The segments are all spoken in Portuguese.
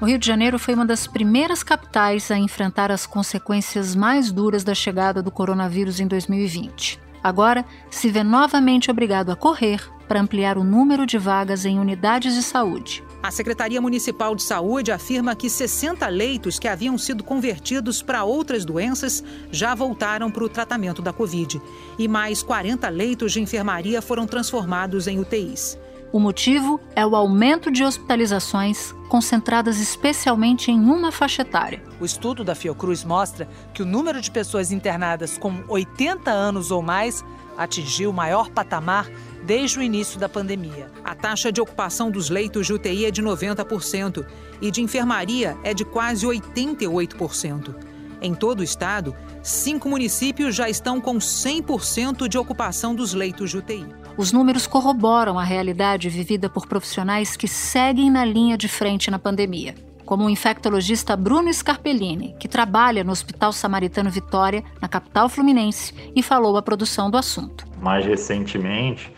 O Rio de Janeiro foi uma das primeiras capitais a enfrentar as consequências mais duras da chegada do coronavírus em 2020. Agora, se vê novamente obrigado a correr para ampliar o número de vagas em unidades de saúde. A Secretaria Municipal de Saúde afirma que 60 leitos que haviam sido convertidos para outras doenças já voltaram para o tratamento da Covid. E mais 40 leitos de enfermaria foram transformados em UTIs. O motivo é o aumento de hospitalizações concentradas especialmente em uma faixa etária. O estudo da Fiocruz mostra que o número de pessoas internadas com 80 anos ou mais atingiu o maior patamar desde o início da pandemia. A taxa de ocupação dos leitos de UTI é de 90% e de enfermaria é de quase 88%. Em todo o estado, cinco municípios já estão com 100% de ocupação dos leitos de UTI. Os números corroboram a realidade vivida por profissionais que seguem na linha de frente na pandemia, como o infectologista Bruno Scarpellini, que trabalha no Hospital Samaritano Vitória, na capital fluminense, e falou à produção do assunto. Mais recentemente,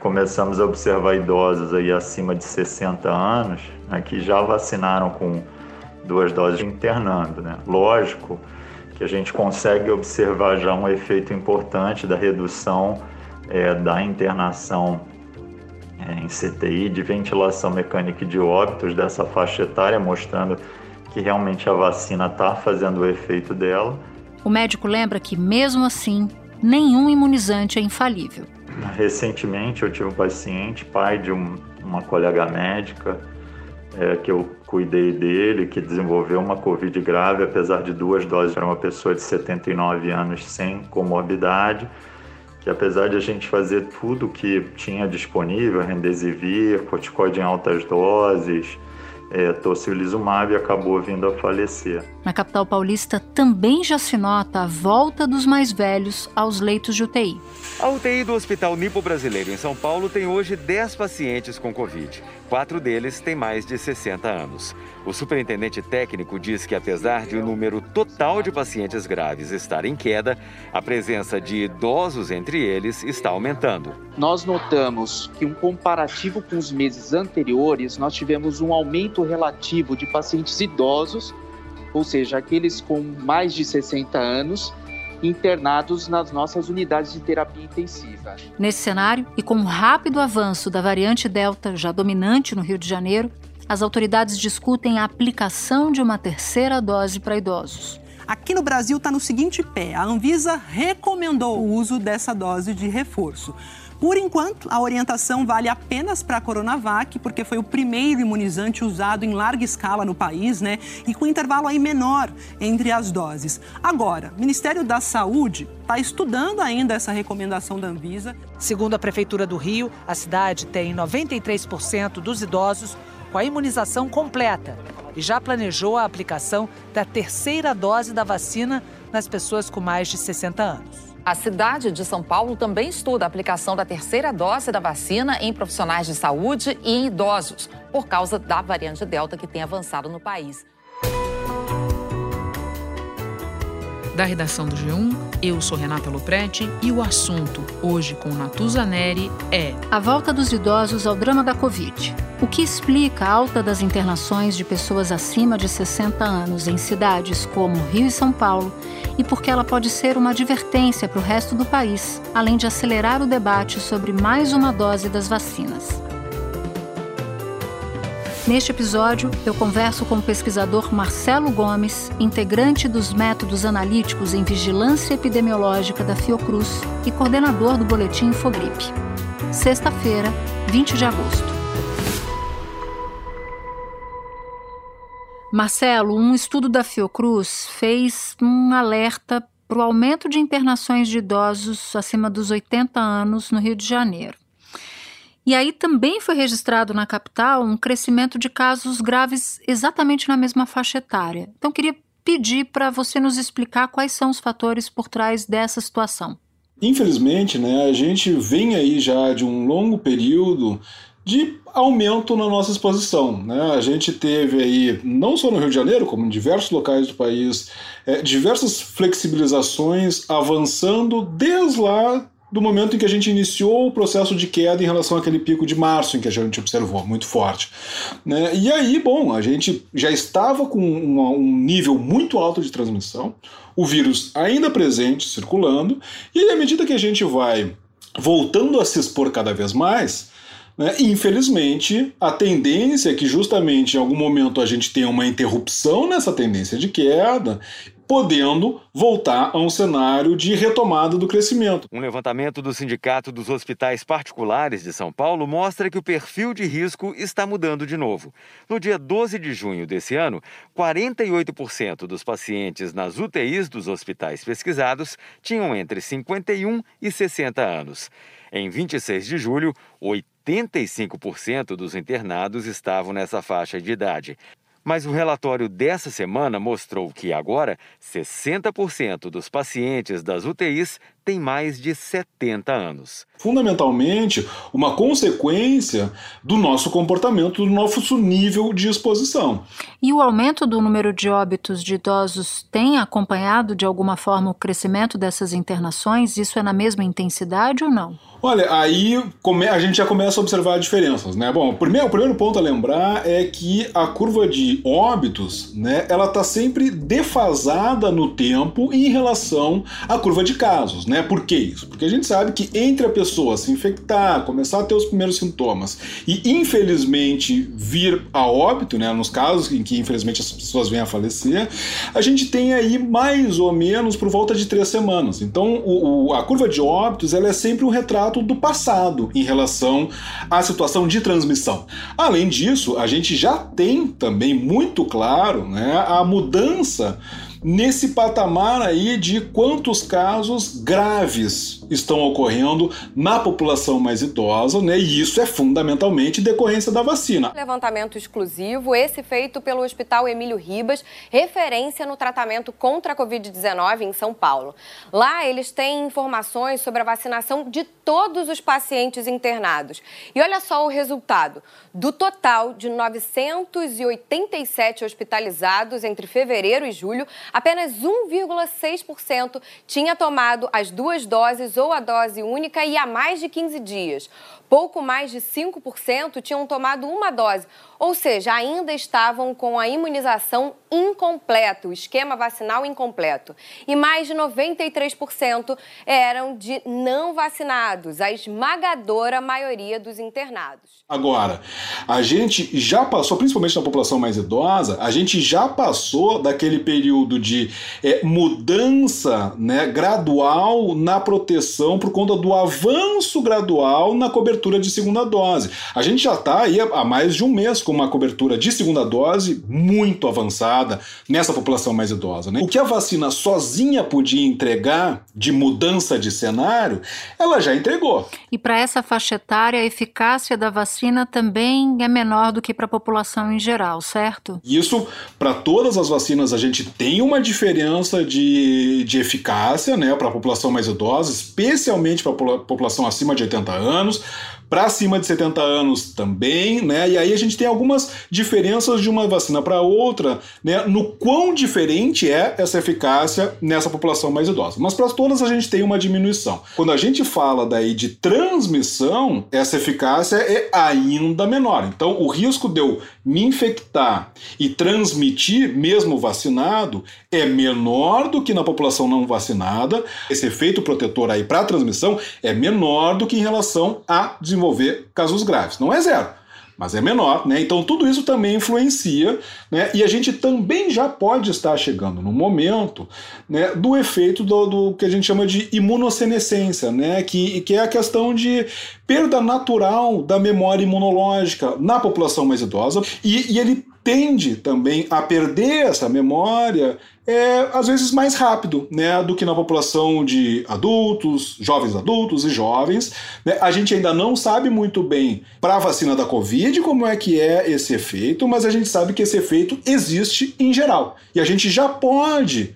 começamos a observar idosos aí acima de 60 anos né, que já vacinaram com duas doses internando. Né? Lógico que a gente consegue observar já um efeito importante da redução é, da internação é, em CTI, de ventilação mecânica e de óbitos dessa faixa etária, mostrando que realmente a vacina está fazendo o efeito dela. O médico lembra que, mesmo assim, nenhum imunizante é infalível. Recentemente eu tive um paciente, pai de um, uma colega médica, é, que eu cuidei dele, que desenvolveu uma Covid grave, apesar de duas doses, era uma pessoa de 79 anos sem comorbidade que apesar de a gente fazer tudo que tinha disponível, Remdesivir, corticoide em altas doses, é, tocilizumab, acabou vindo a falecer. Na capital paulista também já se nota a volta dos mais velhos aos leitos de UTI. A UTI do Hospital Nipo Brasileiro em São Paulo tem hoje 10 pacientes com Covid. Quatro deles têm mais de 60 anos. O superintendente técnico diz que, apesar de o número total de pacientes graves estar em queda, a presença de idosos entre eles está aumentando. Nós notamos que, um comparativo com os meses anteriores, nós tivemos um aumento relativo de pacientes idosos, ou seja, aqueles com mais de 60 anos, internados nas nossas unidades de terapia intensiva. Nesse cenário, e com o rápido avanço da variante Delta, já dominante no Rio de Janeiro, as autoridades discutem a aplicação de uma terceira dose para idosos. Aqui no Brasil está no seguinte pé: a Anvisa recomendou o uso dessa dose de reforço. Por enquanto, a orientação vale apenas para a Coronavac, porque foi o primeiro imunizante usado em larga escala no país, né? E com intervalo aí menor entre as doses. Agora, o Ministério da Saúde está estudando ainda essa recomendação da Anvisa. Segundo a Prefeitura do Rio, a cidade tem 93% dos idosos com a imunização completa e já planejou a aplicação da terceira dose da vacina nas pessoas com mais de 60 anos. A cidade de São Paulo também estuda a aplicação da terceira dose da vacina em profissionais de saúde e em idosos, por causa da variante Delta que tem avançado no país. Da redação do G1, eu sou Renata Loprete e o assunto, hoje com Natuza Neri, é a volta dos idosos ao drama da Covid. O que explica a alta das internações de pessoas acima de 60 anos em cidades como Rio e São Paulo e porque ela pode ser uma advertência para o resto do país, além de acelerar o debate sobre mais uma dose das vacinas. Neste episódio, eu converso com o pesquisador Marcelo Gomes, integrante dos métodos analíticos em vigilância epidemiológica da Fiocruz e coordenador do boletim Infogripe. Sexta-feira, 20 de agosto. Marcelo, um estudo da Fiocruz fez um alerta para o aumento de internações de idosos acima dos 80 anos no Rio de Janeiro. E aí também foi registrado na capital um crescimento de casos graves exatamente na mesma faixa etária. Então, queria pedir para você nos explicar quais são os fatores por trás dessa situação. Infelizmente, né, a gente vem aí já de um longo período de aumento na nossa exposição. Né? A gente teve aí, não só no Rio de Janeiro, como em diversos locais do país, é, diversas flexibilizações avançando desde lá do momento em que a gente iniciou o processo de queda em relação àquele pico de março em que a gente observou, muito forte. Né? E aí, bom, a gente já estava com um nível muito alto de transmissão, o vírus ainda presente, circulando, e à medida que a gente vai voltando a se expor cada vez mais, né, infelizmente, a tendência é que justamente em algum momento a gente tenha uma interrupção nessa tendência de queda podendo voltar a um cenário de retomada do crescimento. Um levantamento do Sindicato dos Hospitais Particulares de São Paulo mostra que o perfil de risco está mudando de novo. No dia 12 de junho desse ano, 48% dos pacientes nas UTIs dos hospitais pesquisados tinham entre 51 e 60 anos. Em 26 de julho, 85% dos internados estavam nessa faixa de idade. Mas o relatório dessa semana mostrou que agora 60% dos pacientes das UTIs têm mais de 70 anos. Fundamentalmente, uma consequência do nosso comportamento, do nosso nível de exposição. E o aumento do número de óbitos de idosos tem acompanhado de alguma forma o crescimento dessas internações? Isso é na mesma intensidade ou não? Olha, aí a gente já começa a observar diferenças, né? Bom, o primeiro, o primeiro ponto a lembrar é que a curva de óbitos, né, ela está sempre defasada no tempo em relação à curva de casos, né? Por que isso? Porque a gente sabe que entre a pessoa se infectar, começar a ter os primeiros sintomas e infelizmente vir a óbito, né, nos casos em que infelizmente as pessoas vêm a falecer, a gente tem aí mais ou menos por volta de três semanas. Então, o, o, a curva de óbitos ela é sempre um retrato do passado em relação à situação de transmissão. Além disso, a gente já tem também muito claro né, a mudança nesse patamar aí de quantos casos graves estão ocorrendo na população mais idosa, né? E isso é fundamentalmente decorrência da vacina. Levantamento exclusivo, esse feito pelo Hospital Emílio Ribas, referência no tratamento contra a Covid-19 em São Paulo. Lá eles têm informações sobre a vacinação de todos os pacientes internados. E olha só o resultado: do total de 987 hospitalizados entre fevereiro e julho, apenas 1,6% tinha tomado as duas doses a dose única e há mais de 15 dias. Pouco mais de 5% tinham tomado uma dose, ou seja, ainda estavam com a imunização incompleta, o esquema vacinal incompleto. E mais de 93% eram de não vacinados, a esmagadora maioria dos internados. Agora, a gente já passou, principalmente na população mais idosa, a gente já passou daquele período de é, mudança né, gradual na proteção por conta do avanço gradual na cobertura de segunda dose. A gente já está aí há mais de um mês com uma cobertura de segunda dose muito avançada nessa população mais idosa. Né? O que a vacina sozinha podia entregar de mudança de cenário, ela já entregou. E para essa faixa etária, a eficácia da vacina também é menor do que para a população em geral, certo? Isso, para todas as vacinas, a gente tem uma diferença de, de eficácia né, para a população mais idosa, especialmente para a população acima de 80 anos para cima de 70 anos também, né? E aí a gente tem algumas diferenças de uma vacina para outra, né? No quão diferente é essa eficácia nessa população mais idosa. Mas para todas a gente tem uma diminuição. Quando a gente fala daí de transmissão, essa eficácia é ainda menor. Então, o risco de eu me infectar e transmitir, mesmo vacinado, é menor do que na população não vacinada. Esse efeito protetor aí para transmissão é menor do que em relação a desenvolver casos graves. Não é zero, mas é menor, né? Então tudo isso também influencia, né? E a gente também já pode estar chegando no momento né, do efeito do, do, que a gente chama de imunossenescência, né? Que, que é a questão de perda natural da memória imunológica na população mais idosa, e, e ele tende também a perder essa memória é às vezes mais rápido né, do que na população de adultos, jovens adultos e jovens. Né? A gente ainda não sabe muito bem para a vacina da Covid como é que é esse efeito, mas a gente sabe que esse efeito existe em geral. E a gente já pode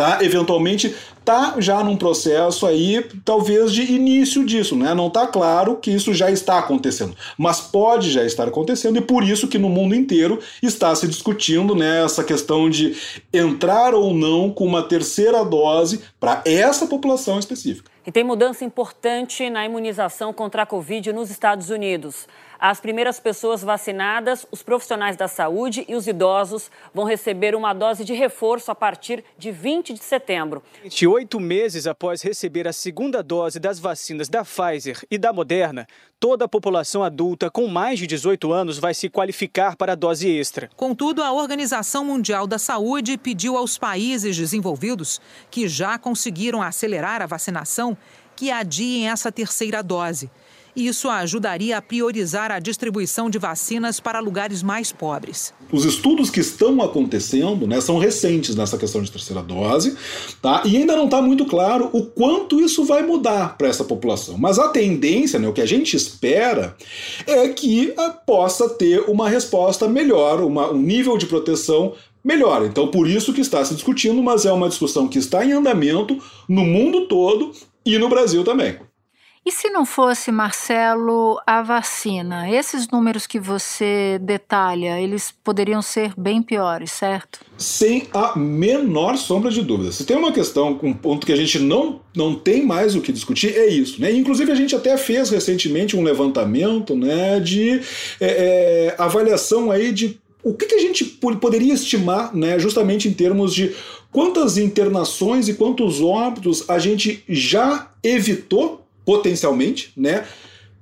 tá? Eventualmente tá já num processo aí, talvez de início disso, né? Não tá claro que isso já está acontecendo, mas pode já estar acontecendo e por isso que no mundo inteiro está se discutindo né, essa questão de entrar ou não com uma terceira dose para essa população específica. E tem mudança importante na imunização contra a Covid nos Estados Unidos. As primeiras pessoas vacinadas, os profissionais da saúde e os idosos vão receber uma dose de reforço a partir de 20 de setembro. Oito meses após receber a segunda dose das vacinas da Pfizer e da Moderna, toda a população adulta com mais de 18 anos vai se qualificar para a dose extra. Contudo, a Organização Mundial da Saúde pediu aos países desenvolvidos que já conseguiram acelerar a vacinação que adiem essa terceira dose. Isso ajudaria a priorizar a distribuição de vacinas para lugares mais pobres. Os estudos que estão acontecendo né, são recentes nessa questão de terceira dose, tá? e ainda não está muito claro o quanto isso vai mudar para essa população. Mas a tendência, né, o que a gente espera, é que ah, possa ter uma resposta melhor, uma, um nível de proteção melhor. Então, por isso que está se discutindo, mas é uma discussão que está em andamento no mundo todo e no Brasil também. E se não fosse, Marcelo, a vacina? Esses números que você detalha, eles poderiam ser bem piores, certo? Sem a menor sombra de dúvida. Se tem uma questão, um ponto que a gente não, não tem mais o que discutir, é isso. Né? Inclusive, a gente até fez recentemente um levantamento né, de é, é, avaliação aí de o que, que a gente poderia estimar né, justamente em termos de quantas internações e quantos óbitos a gente já evitou potencialmente, né?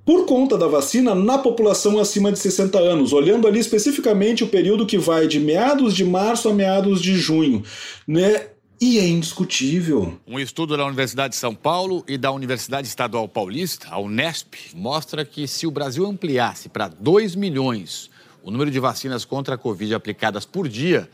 Por conta da vacina na população acima de 60 anos, olhando ali especificamente o período que vai de meados de março a meados de junho, né? E é indiscutível. Um estudo da Universidade de São Paulo e da Universidade Estadual Paulista, a Unesp, mostra que se o Brasil ampliasse para 2 milhões o número de vacinas contra a Covid aplicadas por dia,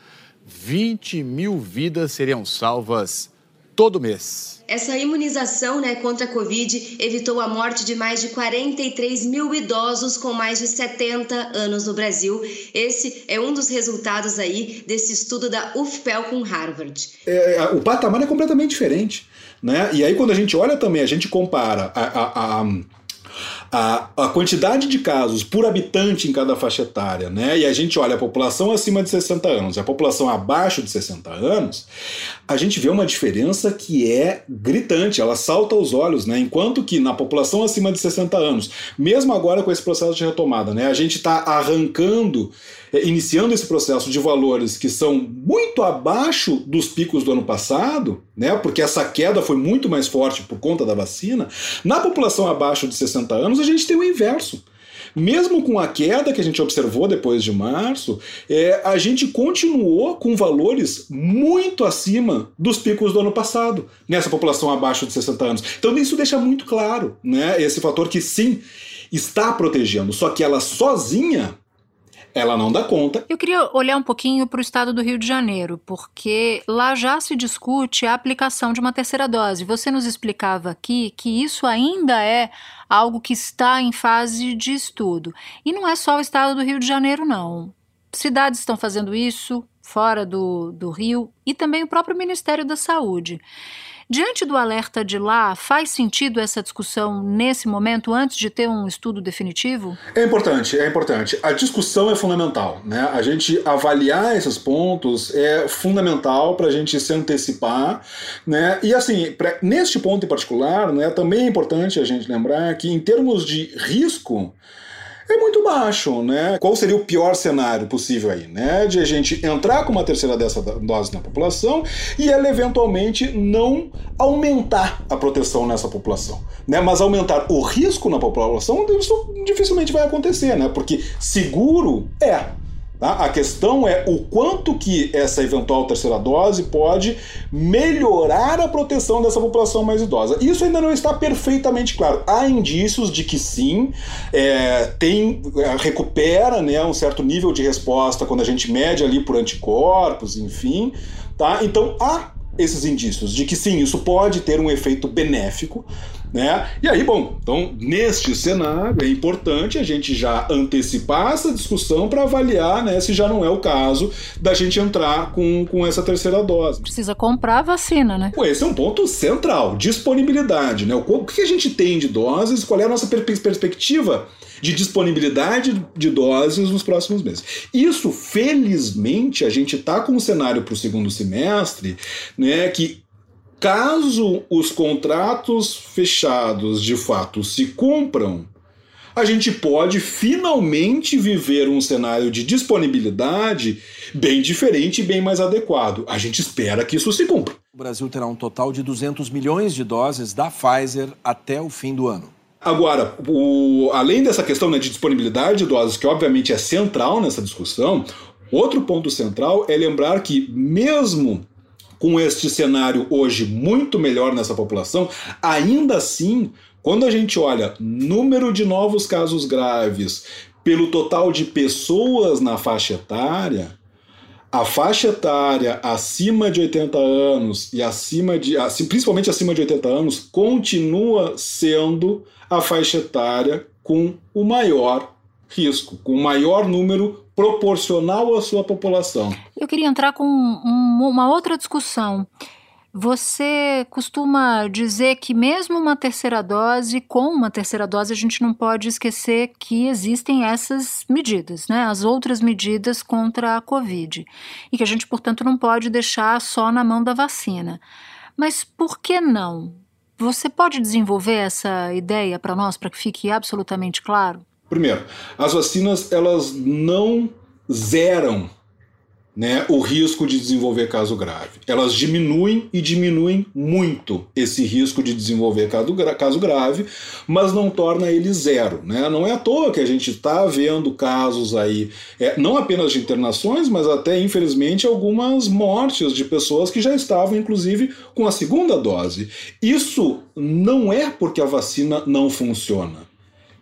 20 mil vidas seriam salvas todo mês. Essa imunização né, contra a Covid evitou a morte de mais de 43 mil idosos com mais de 70 anos no Brasil. Esse é um dos resultados aí desse estudo da UFPEL com Harvard. É, o patamar é completamente diferente. Né? E aí, quando a gente olha também, a gente compara a, a, a a, a quantidade de casos por habitante em cada faixa etária, né? E a gente olha a população acima de 60 anos e a população abaixo de 60 anos, a gente vê uma diferença que é gritante, ela salta aos olhos, né? Enquanto que na população acima de 60 anos, mesmo agora com esse processo de retomada, né? A gente está arrancando é, iniciando esse processo de valores que são muito abaixo dos picos do ano passado, né, porque essa queda foi muito mais forte por conta da vacina, na população abaixo de 60 anos a gente tem o inverso. Mesmo com a queda que a gente observou depois de março, é, a gente continuou com valores muito acima dos picos do ano passado, nessa população abaixo de 60 anos. Então isso deixa muito claro né, esse fator que sim está protegendo, só que ela sozinha ela não dá conta. Eu queria olhar um pouquinho para o estado do Rio de Janeiro, porque lá já se discute a aplicação de uma terceira dose. Você nos explicava aqui que isso ainda é algo que está em fase de estudo. E não é só o estado do Rio de Janeiro, não. Cidades estão fazendo isso fora do, do Rio e também o próprio Ministério da Saúde. Diante do alerta de lá, faz sentido essa discussão nesse momento, antes de ter um estudo definitivo? É importante, é importante. A discussão é fundamental. Né? A gente avaliar esses pontos é fundamental para a gente se antecipar. Né? E assim, pra, neste ponto em particular, né, também é importante a gente lembrar que, em termos de risco, é muito baixo, né? Qual seria o pior cenário possível aí, né? De a gente entrar com uma terceira dessa dose na população e ela eventualmente não aumentar a proteção nessa população, né? Mas aumentar o risco na população, isso dificilmente vai acontecer, né? Porque seguro é, Tá? A questão é o quanto que essa eventual terceira dose pode melhorar a proteção dessa população mais idosa. Isso ainda não está perfeitamente claro. Há indícios de que sim, é, tem, é, recupera né, um certo nível de resposta quando a gente mede ali por anticorpos, enfim. Tá? Então há esses indícios de que sim, isso pode ter um efeito benéfico, né? E aí, bom, então neste cenário é importante a gente já antecipar essa discussão para avaliar né, se já não é o caso da gente entrar com, com essa terceira dose. Precisa comprar a vacina, né? Esse é um ponto central, disponibilidade, né? O que a gente tem de doses, qual é a nossa perspectiva de disponibilidade de doses nos próximos meses. Isso, felizmente, a gente está com um cenário para o segundo semestre, né, que caso os contratos fechados de fato se cumpram, a gente pode finalmente viver um cenário de disponibilidade bem diferente e bem mais adequado. A gente espera que isso se cumpra. O Brasil terá um total de 200 milhões de doses da Pfizer até o fim do ano. Agora, o, além dessa questão né, de disponibilidade de doses, que obviamente é central nessa discussão, outro ponto central é lembrar que, mesmo com este cenário hoje muito melhor nessa população, ainda assim quando a gente olha número de novos casos graves pelo total de pessoas na faixa etária, a faixa etária acima de 80 anos e acima de, principalmente acima de 80 anos, continua sendo a faixa etária com o maior risco, com o maior número proporcional à sua população. Eu queria entrar com uma outra discussão. Você costuma dizer que mesmo uma terceira dose, com uma terceira dose, a gente não pode esquecer que existem essas medidas, né? As outras medidas contra a Covid. E que a gente, portanto, não pode deixar só na mão da vacina. Mas por que não? Você pode desenvolver essa ideia para nós, para que fique absolutamente claro? Primeiro, as vacinas elas não zeram né, o risco de desenvolver caso grave. Elas diminuem e diminuem muito esse risco de desenvolver caso, caso grave, mas não torna ele zero. Né? Não é à toa que a gente está vendo casos aí, é, não apenas de internações, mas até, infelizmente, algumas mortes de pessoas que já estavam, inclusive, com a segunda dose. Isso não é porque a vacina não funciona.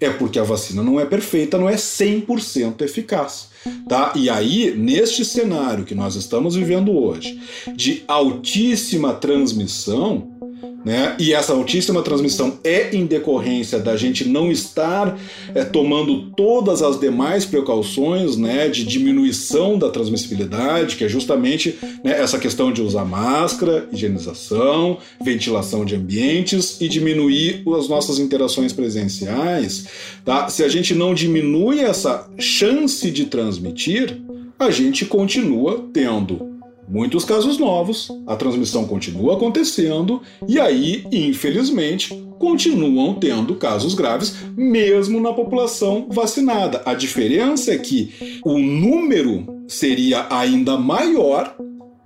É porque a vacina não é perfeita, não é 100% eficaz. Tá? E aí, neste cenário que nós estamos vivendo hoje, de altíssima transmissão, né? E essa altíssima transmissão é em decorrência da gente não estar é, tomando todas as demais precauções né, de diminuição da transmissibilidade, que é justamente né, essa questão de usar máscara, higienização, ventilação de ambientes e diminuir as nossas interações presenciais. Tá? Se a gente não diminui essa chance de transmitir, a gente continua tendo muitos casos novos, a transmissão continua acontecendo e aí, infelizmente, continuam tendo casos graves, mesmo na população vacinada. A diferença é que o número seria ainda maior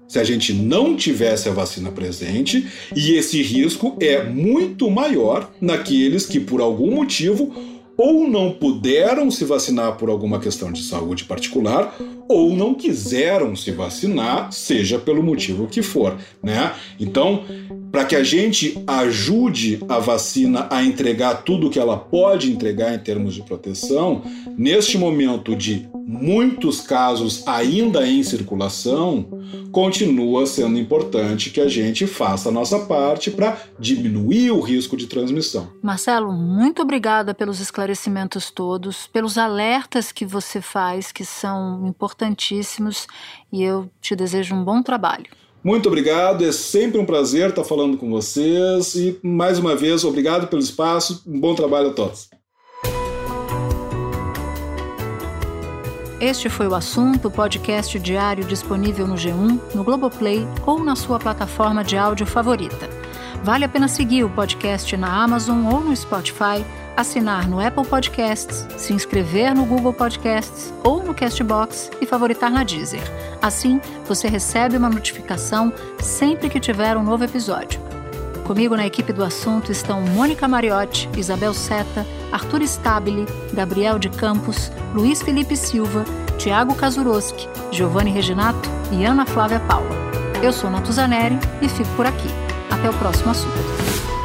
se a gente não tivesse a vacina presente, e esse risco é muito maior naqueles que, por algum motivo, ou não puderam se vacinar por alguma questão de saúde particular, ou não quiseram se vacinar, seja pelo motivo que for, né? Então, para que a gente ajude a vacina a entregar tudo que ela pode entregar em termos de proteção, neste momento de muitos casos ainda em circulação, continua sendo importante que a gente faça a nossa parte para diminuir o risco de transmissão. Marcelo, muito obrigada pelos esclarecimentos todos, pelos alertas que você faz, que são importantíssimos, e eu te desejo um bom trabalho. Muito obrigado, é sempre um prazer estar falando com vocês e mais uma vez obrigado pelo espaço, um bom trabalho a todos. Este foi o assunto, podcast diário disponível no G1, no Globoplay ou na sua plataforma de áudio favorita. Vale a pena seguir o podcast na Amazon ou no Spotify, assinar no Apple Podcasts, se inscrever no Google Podcasts ou no Castbox e favoritar na Deezer. Assim, você recebe uma notificação sempre que tiver um novo episódio. Comigo na equipe do assunto estão Mônica Mariotti, Isabel Seta, Arthur Stabile, Gabriel de Campos, Luiz Felipe Silva, Tiago Kazuroski, Giovanni Reginato e Ana Flávia Paula. Eu sou Natuzaneri e fico por aqui. Até o próximo assunto.